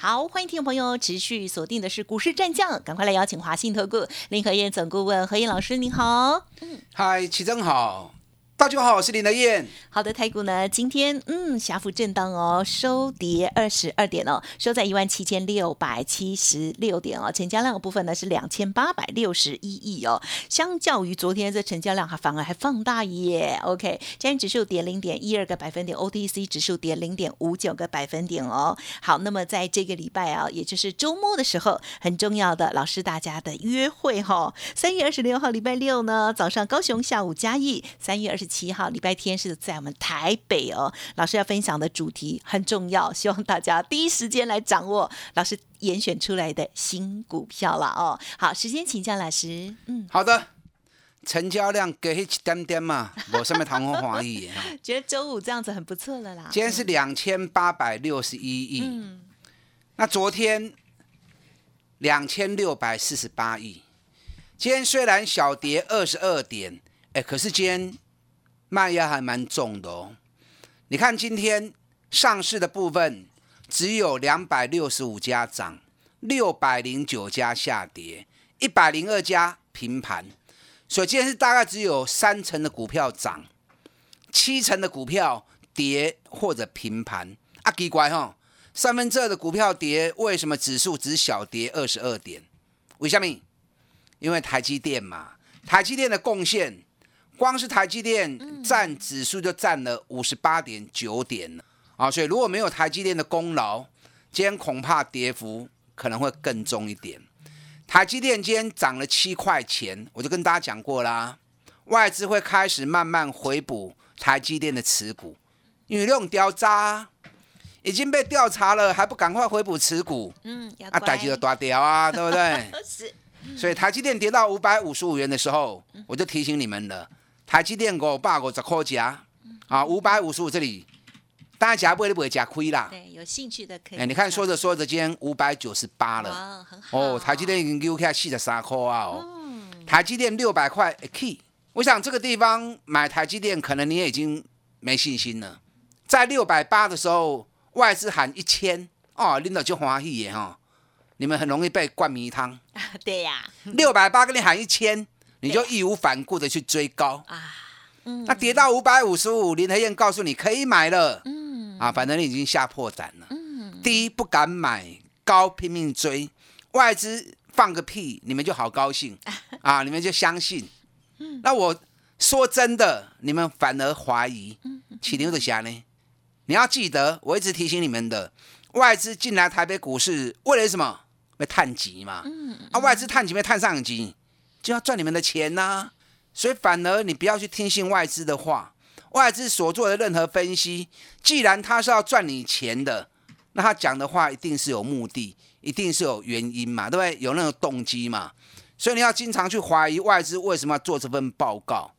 好，欢迎听众朋友持续锁定的是股市战将，赶快来邀请华信投顾林和燕总顾问何燕老师，您好。嗨，齐真好。大家好，我是林德燕。好的，台股呢，今天嗯小幅震荡哦，收跌二十二点哦，收在一万七千六百七十六点哦，成交量的部分呢是两千八百六十一亿哦，相较于昨天这成交量还反而还放大耶。OK，今天指数跌零点一二个百分点，OTC 指数跌零点五九个百分点哦。好，那么在这个礼拜啊，也就是周末的时候，很重要的老师大家的约会哈，三月二十六号礼拜六呢，早上高雄，下午嘉义，三月二十。七号礼拜天是在我们台北哦，老师要分享的主题很重要，希望大家第一时间来掌握老师严选出来的新股票了哦。好，时间请教老师。嗯，好的，成交量给一点点嘛，我上面谈过华谊，觉得周五这样子很不错了啦。今天是两千八百六十一亿，嗯，那昨天两千六百四十八亿，今天虽然小跌二十二点，哎，可是今天。卖压还蛮重的哦，你看今天上市的部分只有两百六十五家涨，六百零九家下跌，一百零二家平盘，所以今天是大概只有三成的股票涨，七成的股票跌或者平盘。啊，奇怪哈，三分之二的股票跌，为什么指数只小跌二十二点？为什么？因为台积电嘛，台积电的贡献。光是台积电占指数就占了五十八点九点了啊，所以如果没有台积电的功劳，今天恐怕跌幅可能会更重一点。台积电今天涨了七块钱，我就跟大家讲过啦，外资会开始慢慢回补台积电的持股，因为这种调查已经被调查了，还不赶快回补持股？嗯，啊，台积的大掉啊，对不对？是。所以台积电跌到五百五十五元的时候，我就提醒你们了。台积电五百五十块加，啊，五百五十五这里，大家加不会不会加亏啦。对，有兴趣的可以。哎，你看说着说着，今天五百九十八了。哦，很好。哦，台积电已经给我看四十三块啊！哦，台积电六百块，key。我想这个地方买台积电，可能你也已经没信心了。在六百八的时候，外资喊一千，哦，领导就欢喜耶哈。你们很容易被灌迷汤。对呀。六百八跟你喊一千。你就义无反顾的去追高。啊，那跌到五百五十五，林和燕告诉你可以买了，嗯，啊，反正你已经吓破胆了，嗯，低不敢买高拼命追，外资放个屁，你们就好高兴 啊，你们就相信，嗯，那我说真的，你们反而怀疑，起牛的侠呢？你要记得，我一直提醒你们的，外资进来台北股市为了什么？为探级嘛，嗯，啊，外资探级没探上级。就要赚你们的钱呐，所以反而你不要去听信外资的话，外资所做的任何分析，既然他是要赚你钱的，那他讲的话一定是有目的，一定是有原因嘛，对不对？有那种动机嘛，所以你要经常去怀疑外资为什么要做这份报告。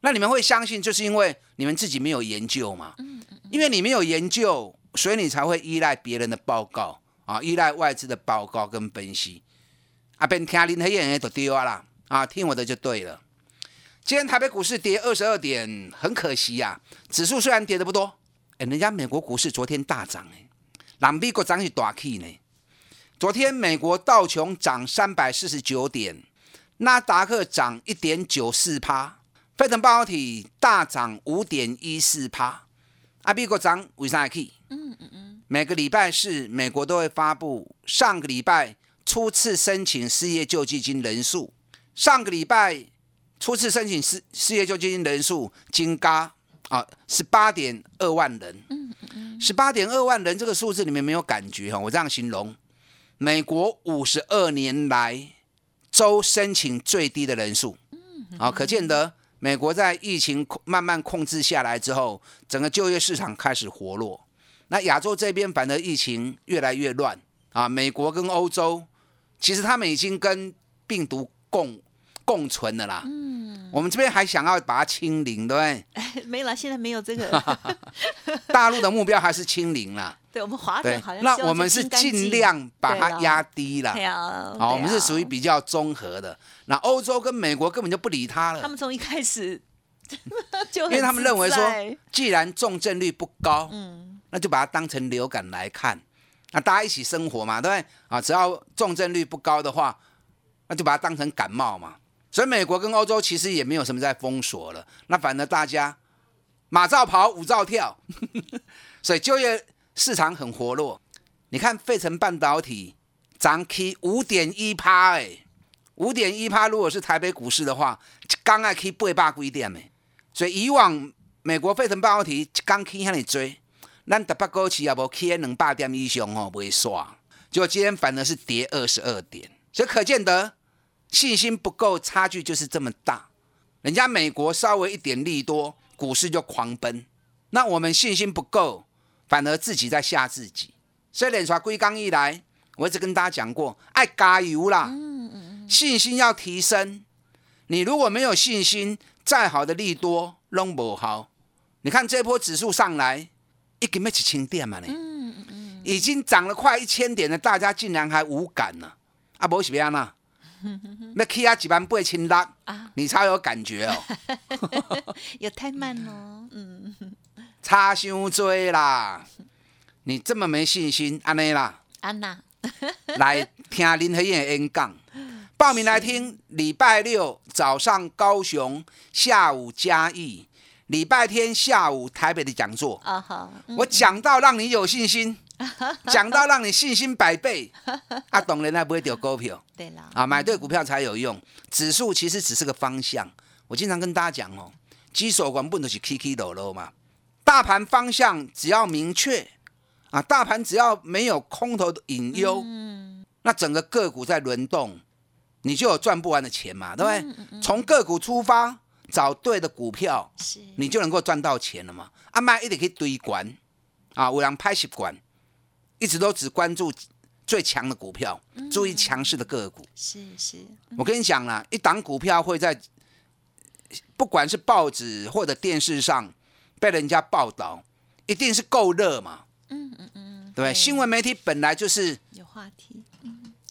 那你们会相信，就是因为你们自己没有研究嘛？因为你没有研究，所以你才会依赖别人的报告啊，依赖外资的报告跟分析。啊，边听林黑燕也都丢啊啦。啊，听我的就对了。今天台北股市跌二十二点，很可惜呀。指数虽然跌的不多，哎，人家美国股市昨天大涨哎，朗美国涨是大 K 呢。昨天美国道琼涨三百四十九点，纳达克涨一点九四趴，费城半导体大涨五点一四趴。阿，美国涨为啥 K？嗯嗯嗯。每个礼拜四美国都会发布上个礼拜初次申请失业救济金人数。上个礼拜初次申请失失业救济金人数增加啊，十八点二万人。嗯嗯十八点二万人这个数字你们没有感觉哈？我这样形容，美国五十二年来周申请最低的人数。嗯。啊，可见得美国在疫情慢慢控制下来之后，整个就业市场开始活络。那亚洲这边反而疫情越来越乱啊。美国跟欧洲其实他们已经跟病毒。共共存的啦，嗯，我们这边还想要把它清零，对不对？哎，没了，现在没有这个。大陆的目标还是清零了。对，我们华人好像那我们是尽量把它压低了。对啊，好，我们是属于比较综合的。那欧洲跟美国根本就不理他了。他们从一开始 就因为他们认为说，既然重症率不高，嗯，那就把它当成流感来看。那大家一起生活嘛，对不对？啊，只要重症率不高的话，那就把它当成感冒嘛。所以美国跟欧洲其实也没有什么在封锁了。那反而大家马照跑，舞照跳，所以就业。市场很活络，你看费城半导体涨 K 五点一趴哎，五点一趴，如果是台北股市的话，刚爱 K 八百几点哎，所以以往美国费城半导体刚 K 向你追，咱台北股市也无 K 两百点以上哦，不会刷，结果今天反而是跌二十二点，所以可见得信心不够，差距就是这么大。人家美国稍微一点利多，股市就狂奔，那我们信心不够。反而自己在吓自己，所以连刷归刚一来，我一直跟大家讲过，爱加油啦，信心要提升。你如果没有信心，再好的利多拢不好。你看这波指数上来，一根没几千点嘛呢，已经涨了快一千点了，大家竟然还无感呢？啊，不是别样啦，那 K 啊几万八千六啊，你超有感觉哦，有太慢哦，嗯。差伤多啦！你这么没信心，安尼啦？安娜，来听林和燕演讲，报名来听。礼拜六早上高雄，下午嘉义，礼拜天下午台北的讲座。我讲到让你有信心，讲到让你信心百倍。啊，懂人那不会丢股票。对了，啊，买对股票才有用。指数其实只是个方向。我经常跟大家讲哦，基手管不能是 K K 落落嘛。大盘方向只要明确啊，大盘只要没有空头的隐忧，那整个个股在轮动，你就有赚不完的钱嘛，对不对？从个股出发，找对的股票，你就能够赚到钱了嘛。阿妈一定可以堆管啊，我让拍习惯，一直都只关注最强的股票，注意强势的个股。是是，我跟你讲啦，一档股票会在不管是报纸或者电视上。被人家报道，一定是够热嘛？嗯嗯嗯，对新闻媒体本来就是有话题，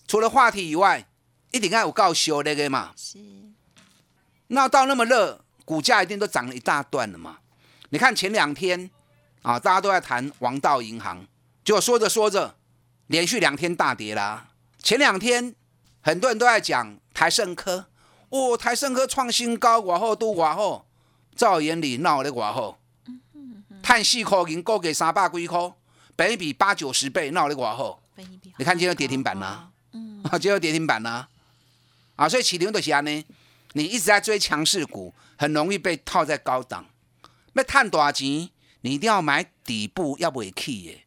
除了话题以外，一定要有告修那个嘛。是。闹到那么热，股价一定都涨了一大段了嘛？你看前两天啊，大家都在谈王道银行，结果说着说着，连续两天大跌啦。前两天很多人都在讲台盛科，哦，台盛科创新高，往后都往后，在我眼里闹的往后。碳四块银高给三百几块，本比八九十倍，那我的寡好。你看今天跌停板啦，嗯，今天跌停板啦，啊，所以起牛的时候呢，你一直在追强势股，很容易被套在高档。要赚大钱，你一定要买底部要不起的，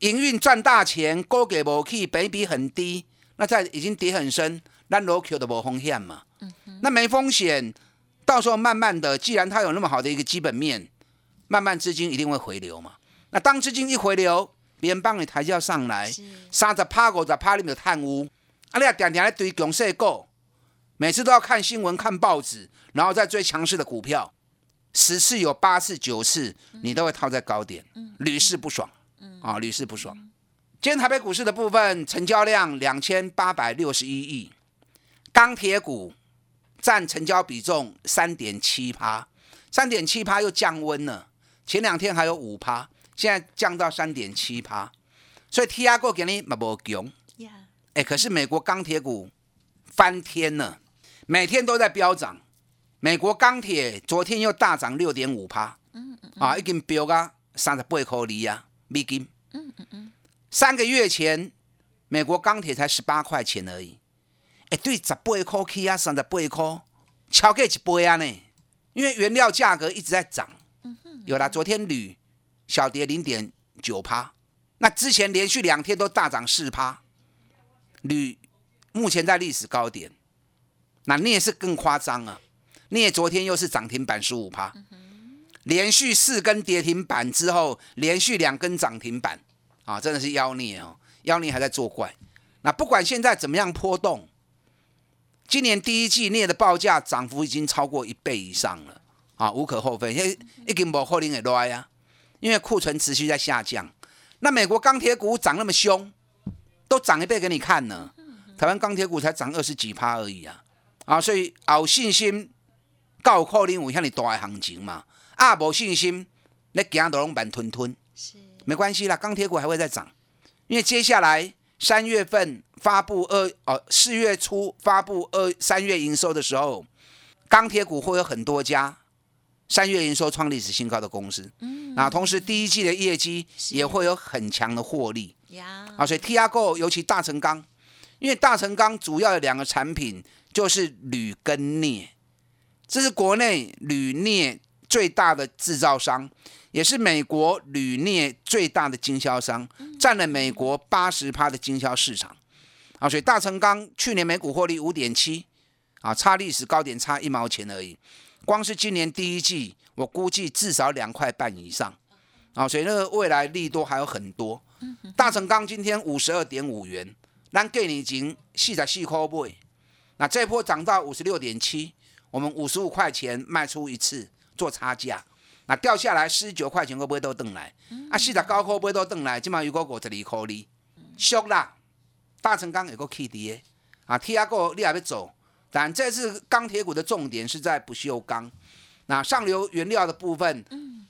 营运赚大钱，高给无起，本比很低，那在已经跌很深，那 low Q 的无风险嘛，嗯那没风险，到时候慢慢的，既然它有那么好的一个基本面。慢慢资金一定会回流嘛？那当资金一回流，别人帮你抬轿上来，三十趴五十趴里面的贪污，啊，你啊点点来堆强势股，每次都要看新闻、看报纸，然后再追强势的股票，十次有八次、九次你都会套在高点，屡试不爽，啊，屡试不爽。今天台北股市的部分成交量两千八百六十一亿，钢铁股占成交比重三点七趴，三点七趴又降温了。前两天还有五趴，现在降到三点七趴，所以 T R 股给你嘛无强。哎，可是美国钢铁股翻天了，每天都在飙涨。美国钢铁昨天又大涨六点五趴，啊，已经飙到三十八块二啊美金。嗯嗯嗯，三个月前美国钢铁才十八块钱而已，哎，对，十八块起啊，三十八块，超过一倍啊呢，因为原料价格一直在涨。有了，昨天铝小跌零点九趴，那之前连续两天都大涨四趴，铝目前在历史高点，那镍是更夸张啊，镍昨天又是涨停板十五趴，连续四根跌停板之后，连续两根涨停板，啊，真的是妖孽哦，妖孽还在作怪。那不管现在怎么样波动，今年第一季镍的报价涨幅已经超过一倍以上了，啊，无可厚非，因为已经无可能会落啊，因为库存持续在下降。那美国钢铁股涨那么凶，都涨一倍给你看呢，台湾钢铁股才涨二十几趴而已啊，啊，所以有信心，够可能有向你大的行情嘛，啊，无信心，你行都拢慢吞吞，是，没关系啦，钢铁股还会再涨，因为接下来。三月份发布二哦，四月初发布二三月营收的时候，钢铁股会有很多家三月营收创历史新高的公司，嗯，那同时第一季的业绩也会有很强的获利，呀，啊，所以 T R G 尤其大成钢，因为大成钢主要的两个产品就是铝跟镍，这是国内铝镍最大的制造商。也是美国铝镍最大的经销商，占了美国八十趴的经销市场，啊，所以大成钢去年每股获利五点七，啊，差历史高点差一毛钱而已，光是今年第一季，我估计至少两块半以上，啊，所以那个未来利多还有很多。大成钢今天五十二点五元，咱给你已经四十四块半，那这波涨到五十六点七，我们五十五块钱卖出一次做差价。那掉下来四十九块钱会不会都登来？啊，四十九块会不会都登来？起码有个五十二块哩，俗啦。大成钢有个 K D A，啊，T R 股你也要走，但这次钢铁股的重点是在不锈钢。那上游原料的部分，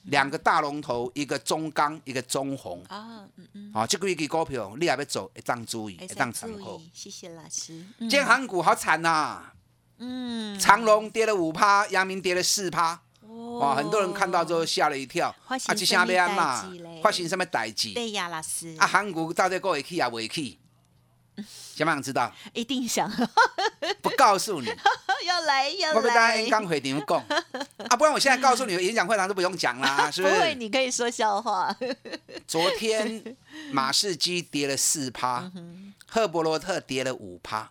两个大龙头，一个中钢，一个中红。啊，嗯嗯。啊，这个一支股票你也要走，一当注意，一当参考。谢谢老师。建行股好惨呐。嗯。长隆跌了五趴，阳明跌了四趴。哇！很多人看到之后吓了一跳，啊，这下面安嘛？发生什么代志？对呀，老师。啊，韩国到底过会去啊？未去？想不想知道？一定想。不告诉你。要来要来。我不答应刚回你们讲 啊，不然我现在告诉你，演讲会堂都不用讲啦，是不是？不会，你可以说笑话。昨天马士基跌了四趴，赫伯罗特跌了五趴，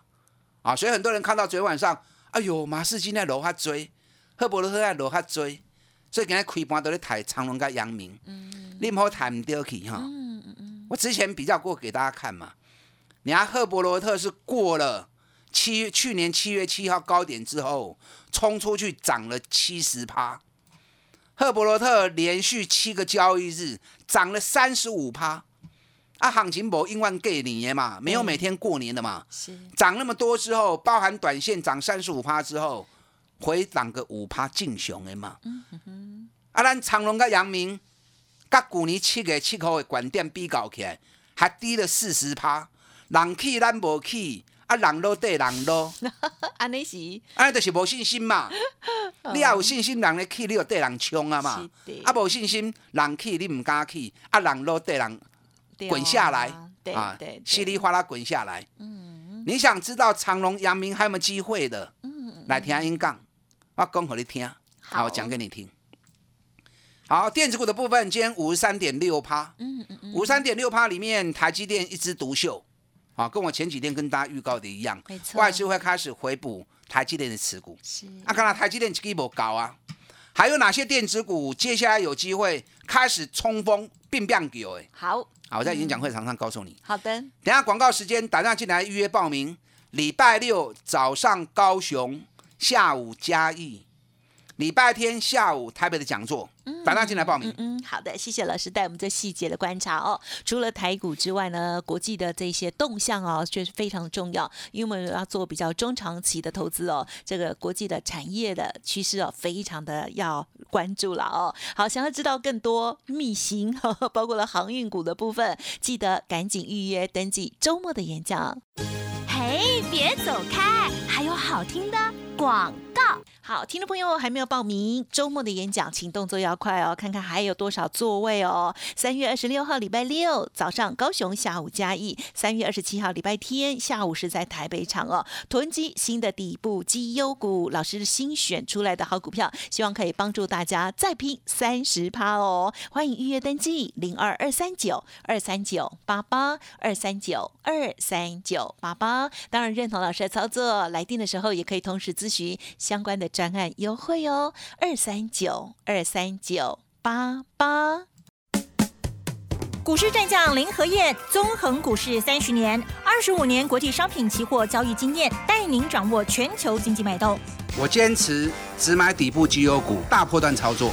啊，所以很多人看到昨天晚上，哎呦，马士基在楼下追。赫伯罗特在楼下追，所以今日开盘都咧抬长隆跟阳明，你唔好抬唔掉去哈。我之前比较过给大家看嘛，你看赫伯罗特是过了七去年七月七号高点之后，冲出去涨了七十趴。赫伯罗特连续七个交易日涨了三十五趴，啊，行情无因万给年嘛，没有每天过年的嘛，是涨那么多之后，包含短线涨三十五趴之后。回涨个五趴正常的嘛，嗯哼啊，咱长隆甲阳明，甲去年七月七号的关店比较起来，还低了四十趴。人去咱无去，啊，人落对人落，安尼是，安尼就是无信心嘛。你要有信心，人咧去，你就对人冲啊嘛。啊，无信心，人去你唔敢去，啊，人落对人滚下来，啊，稀里哗啦滚下来。嗯，你想知道长隆、阳明还有没有机会的？嗯，来听音讲。我讲给你听，好，我讲给你听。好，电子股的部分，今天五十三点六趴，嗯嗯嗯，五十三点六趴里面，台积电一枝独秀，啊，跟我前几天跟大家预告的一样，没错，外资会开始回补台积电的持股。是，啊，看到台积电基不高啊，还有哪些电子股接下来有机会开始冲锋并变股？哎，好，好，我在演讲会场上告诉你。好的，等下广告时间，打电话进来预约报名，礼拜六早上高雄。下午嘉义，礼拜天下午台北的讲座，打电话进来报名。嗯，好的，谢谢老师带我们这细节的观察哦。除了台股之外呢，国际的这些动向哦，确实非常重要，因为我们要做比较中长期的投资哦。这个国际的产业的趋势哦，非常的要关注了哦。好，想要知道更多秘辛，包括了航运股的部分，记得赶紧预约登记周末的演讲。嘿，别走开，还有好听的。广告好，听众朋友还没有报名周末的演讲，请动作要快哦，看看还有多少座位哦。三月二十六号礼拜六早上高雄，下午嘉义；三月二十七号礼拜天下午是在台北场哦。囤积新的底部绩优股，老师新选出来的好股票，希望可以帮助大家再拼三十趴哦。欢迎预约登记零二二三九二三九八八二三九二三九八八。当然认同老师的操作，来电的时候也可以同时咨咨询相关的专案优惠哦，二三九二三九八八。股市战将林和燕，纵横股市三十年，二十五年国际商品期货交易经验，带您掌握全球经济脉动。我坚持只买底部绩优股，大波段操作。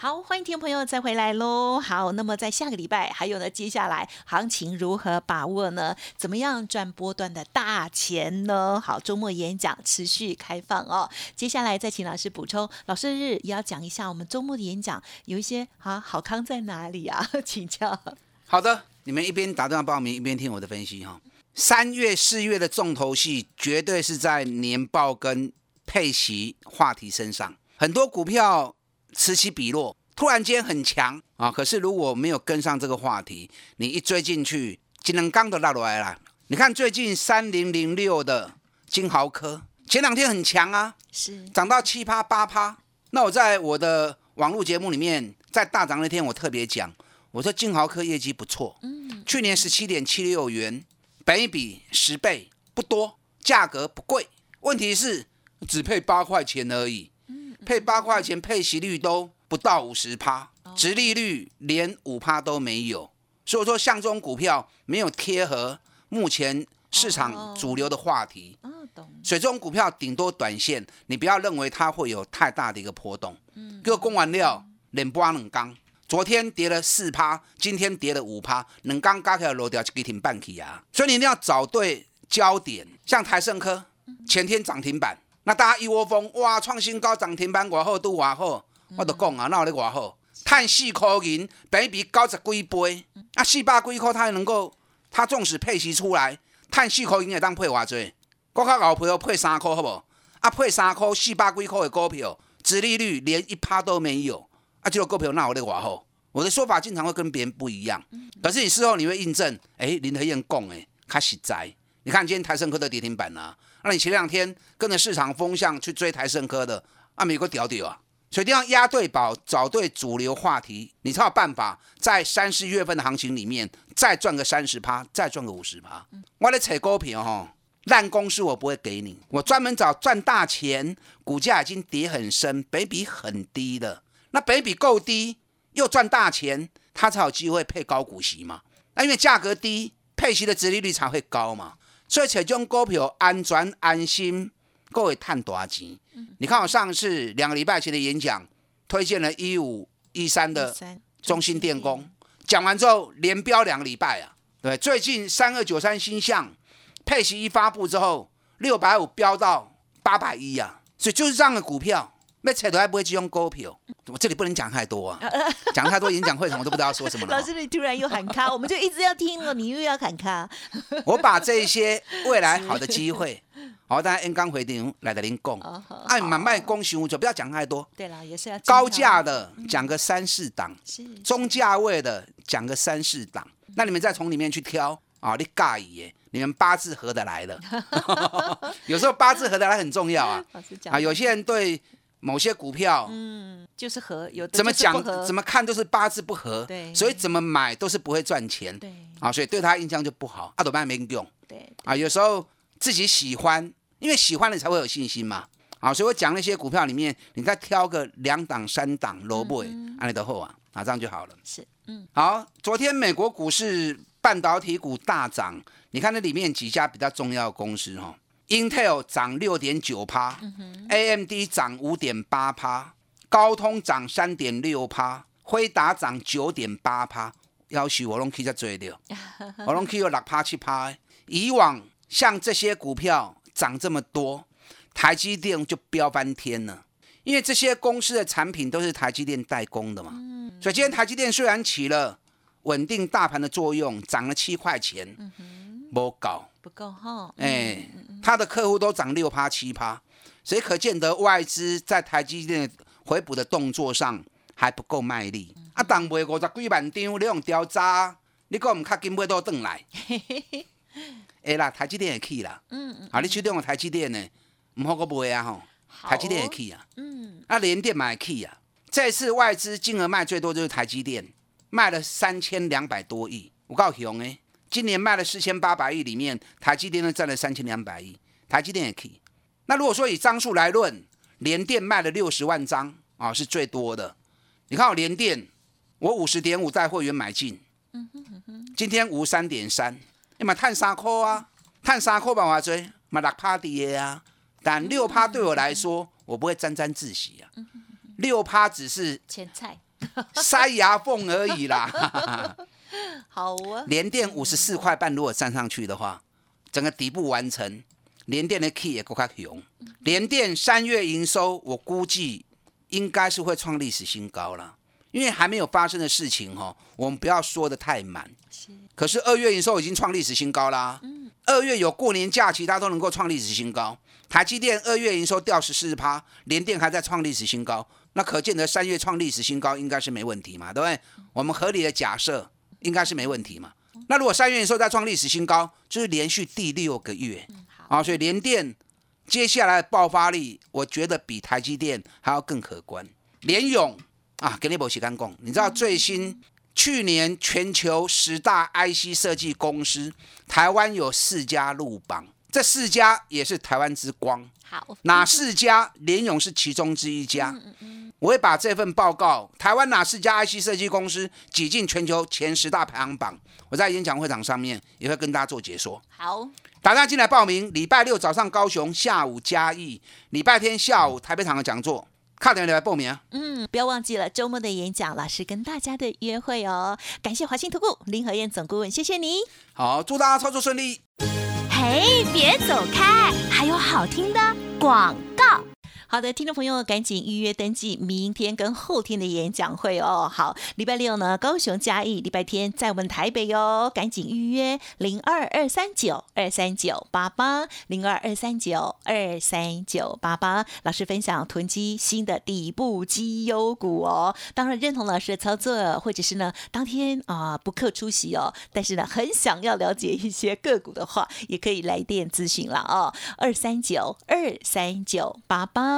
好，欢迎听众朋友再回来喽。好，那么在下个礼拜，还有呢，接下来行情如何把握呢？怎么样赚波段的大钱呢？好，周末演讲持续开放哦。接下来再请老师补充，老师日也要讲一下我们周末的演讲有一些啊好康在哪里啊？请教。好的，你们一边打电话报名，一边听我的分析哈。三月、四月的重头戏绝对是在年报跟配息话题身上，很多股票。此起彼落，突然间很强啊！可是如果没有跟上这个话题，你一追进去，金能刚都落落来了。你看最近三零零六的金豪科，前两天很强啊，是涨到七趴八趴。那我在我的网络节目里面，在大涨那天，我特别讲，我说金豪科业绩不错，嗯，去年十七点七六元，本一比十倍不多，价格不贵，问题是只配八块钱而已。配八块钱，配息率都不到五十趴，殖利率连五趴都没有，所以说像这种股票没有贴合目前市场主流的话题。所以这种股票顶多短线，你不要认为它会有太大的一个波动。嗯。个供完料，冷波冷钢，昨天跌了四趴，今天跌了五趴，冷钢加起来落掉就给停半起啊。所以你一定要找对焦点，像台盛科前天涨停板。那大家一窝蜂，哇！创新高涨停板外好都外好，我都讲啊，那有咧外好？碳四块银，比比九十几倍，啊，四百几块，它还能够，它纵使配息出来，碳四块银会当配偌济？我较老朋友配三块，好不？啊，配三块，四百几块的股票，殖利率连一趴都没有，啊，这个股票那有咧外好？我的说法经常会跟别人不一样，可是你事后你会印证，哎，林和燕讲的，较实在。你看今天台盛科的跌停板啊。那你前两天跟着市场风向去追台盛科的，啊，美国屌屌啊！所以一定要押对宝，找对主流话题，你才有办法在三四月份的行情里面再赚个三十趴，再赚个五十趴。我来扯股票哈，烂公司我不会给你，我专门找赚大钱，股价已经跌很深，北比很低的，那北比够低又赚大钱，它才有机会配高股息嘛。那因为价格低，配息的殖利率才会高嘛。所以这种股票安全安心，各位赚大钱。你看我上次两个礼拜前的演讲，推荐了一五一三的中心电工，讲完之后连标两个礼拜啊。对，最近三二九三新向配息一发布之后，六百五飙到八百一啊。所以就是这样的股票。那扯头还不会去用股票，我这里不能讲太多啊，讲太多演讲会场我都不知道说什么了。老师，你突然又喊卡，我们就一直要听了，你又要喊卡。我把这些未来好的机会，好，大家 N 刚回电来的您供，按买卖供行就不要讲太多。对了，也是要高价的讲个三四档，中价位的讲个三四档，那你们再从里面去挑啊，你尬耶，你们八字合得来的，有时候八字合得来很重要啊。啊，有些人对。某些股票，嗯，就是和有怎么讲怎么看都是八字不合，对，所以怎么买都是不会赚钱，对，啊，所以对他印象就不好，阿斗班没用，对，啊，有时候自己喜欢，因为喜欢了才会有信心嘛，啊，所以我讲那些股票里面，你再挑个两档三档萝卜，安利的后啊，啊，这样就好了，是，嗯，好，昨天美国股市半导体股大涨，你看那里面几家比较重要的公司哈。Intel 涨六点九趴，AMD 涨五点八趴，高通涨三点六趴，辉达涨九点八趴。要许我拢去在追的，我拢去有六趴七趴。以往像这些股票涨这么多，台积电就飙翻天了，因为这些公司的产品都是台积电代工的嘛。嗯，所以今天台积电虽然起了稳定大盘的作用，涨了七块钱，嗯哼，不够，不够哈，哎，他的客户都涨六趴七趴，所以可见得外资在台积电回补的动作上还不够卖力。啊，当卖五十几万张，你用调查，你讲唔卡紧买到转来。哎啦，台积电也去啦，嗯嗯，啊，你手中有台积电呢，唔好个卖啊吼，台积电也去啊，嗯，啊，联电买去啊，这次外资金额卖最多就是台积电，卖了三千两百多亿，我告诉你哎，今年卖了四千八百亿里面，台积电呢占了三千两百亿，台积电也可以。那如果说以张数来论，联电卖了六十万张啊，是最多的。你看我联电，我五十点五在会员买进，今天五三点三。你买探三块啊，碳三块办法追，买六趴跌啊。但六趴对我来说，我不会沾沾自喜啊。六趴只是前菜，塞牙缝而已啦。好啊。连电五十四块半，如果站上去的话，整个底部完成，连电的 key 也够快用。连电三月营收，我估计应该是会创历史新高了。因为还没有发生的事情哈，我们不要说的太满。可是二月营收已经创历史新高啦。嗯。二月有过年假期，它都能够创历史新高。台积电二月营收掉十四趴，联电还在创历史新高，那可见得三月创历史新高应该是没问题嘛，对不对？我们合理的假设应该是没问题嘛。那如果三月营收再创历史新高，就是连续第六个月。啊，所以联电接下来的爆发力，我觉得比台积电还要更可观。联勇。啊，给你波时间讲，你知道最新去年全球十大 IC 设计公司，台湾有四家入榜，这四家也是台湾之光。好，哪四家？联勇是其中之一家。嗯嗯我会把这份报告，台湾哪四家 IC 设计公司挤进全球前十大排行榜，我在演讲会场上面也会跟大家做解说。好，大家进来报名，礼拜六早上高雄，下午嘉义，礼拜天下午台北场的讲座。快点来报名啊！嗯，不要忘记了周末的演讲，老师跟大家的约会哦。感谢华信投顾林和燕总顾问，谢谢你。好，祝大家操作顺利。嘿，别走开，还有好听的广告。好的，听众朋友，赶紧预约登记明天跟后天的演讲会哦。好，礼拜六呢，高雄嘉义；礼拜天在我们台北哟，赶紧预约零二二三九二三九八八零二二三九二三九八八。老师分享囤积新的底部绩优股哦。当然认同老师的操作，或者是呢当天啊不客出席哦，但是呢很想要了解一些个股的话，也可以来电咨询了哦。二三九二三九八八。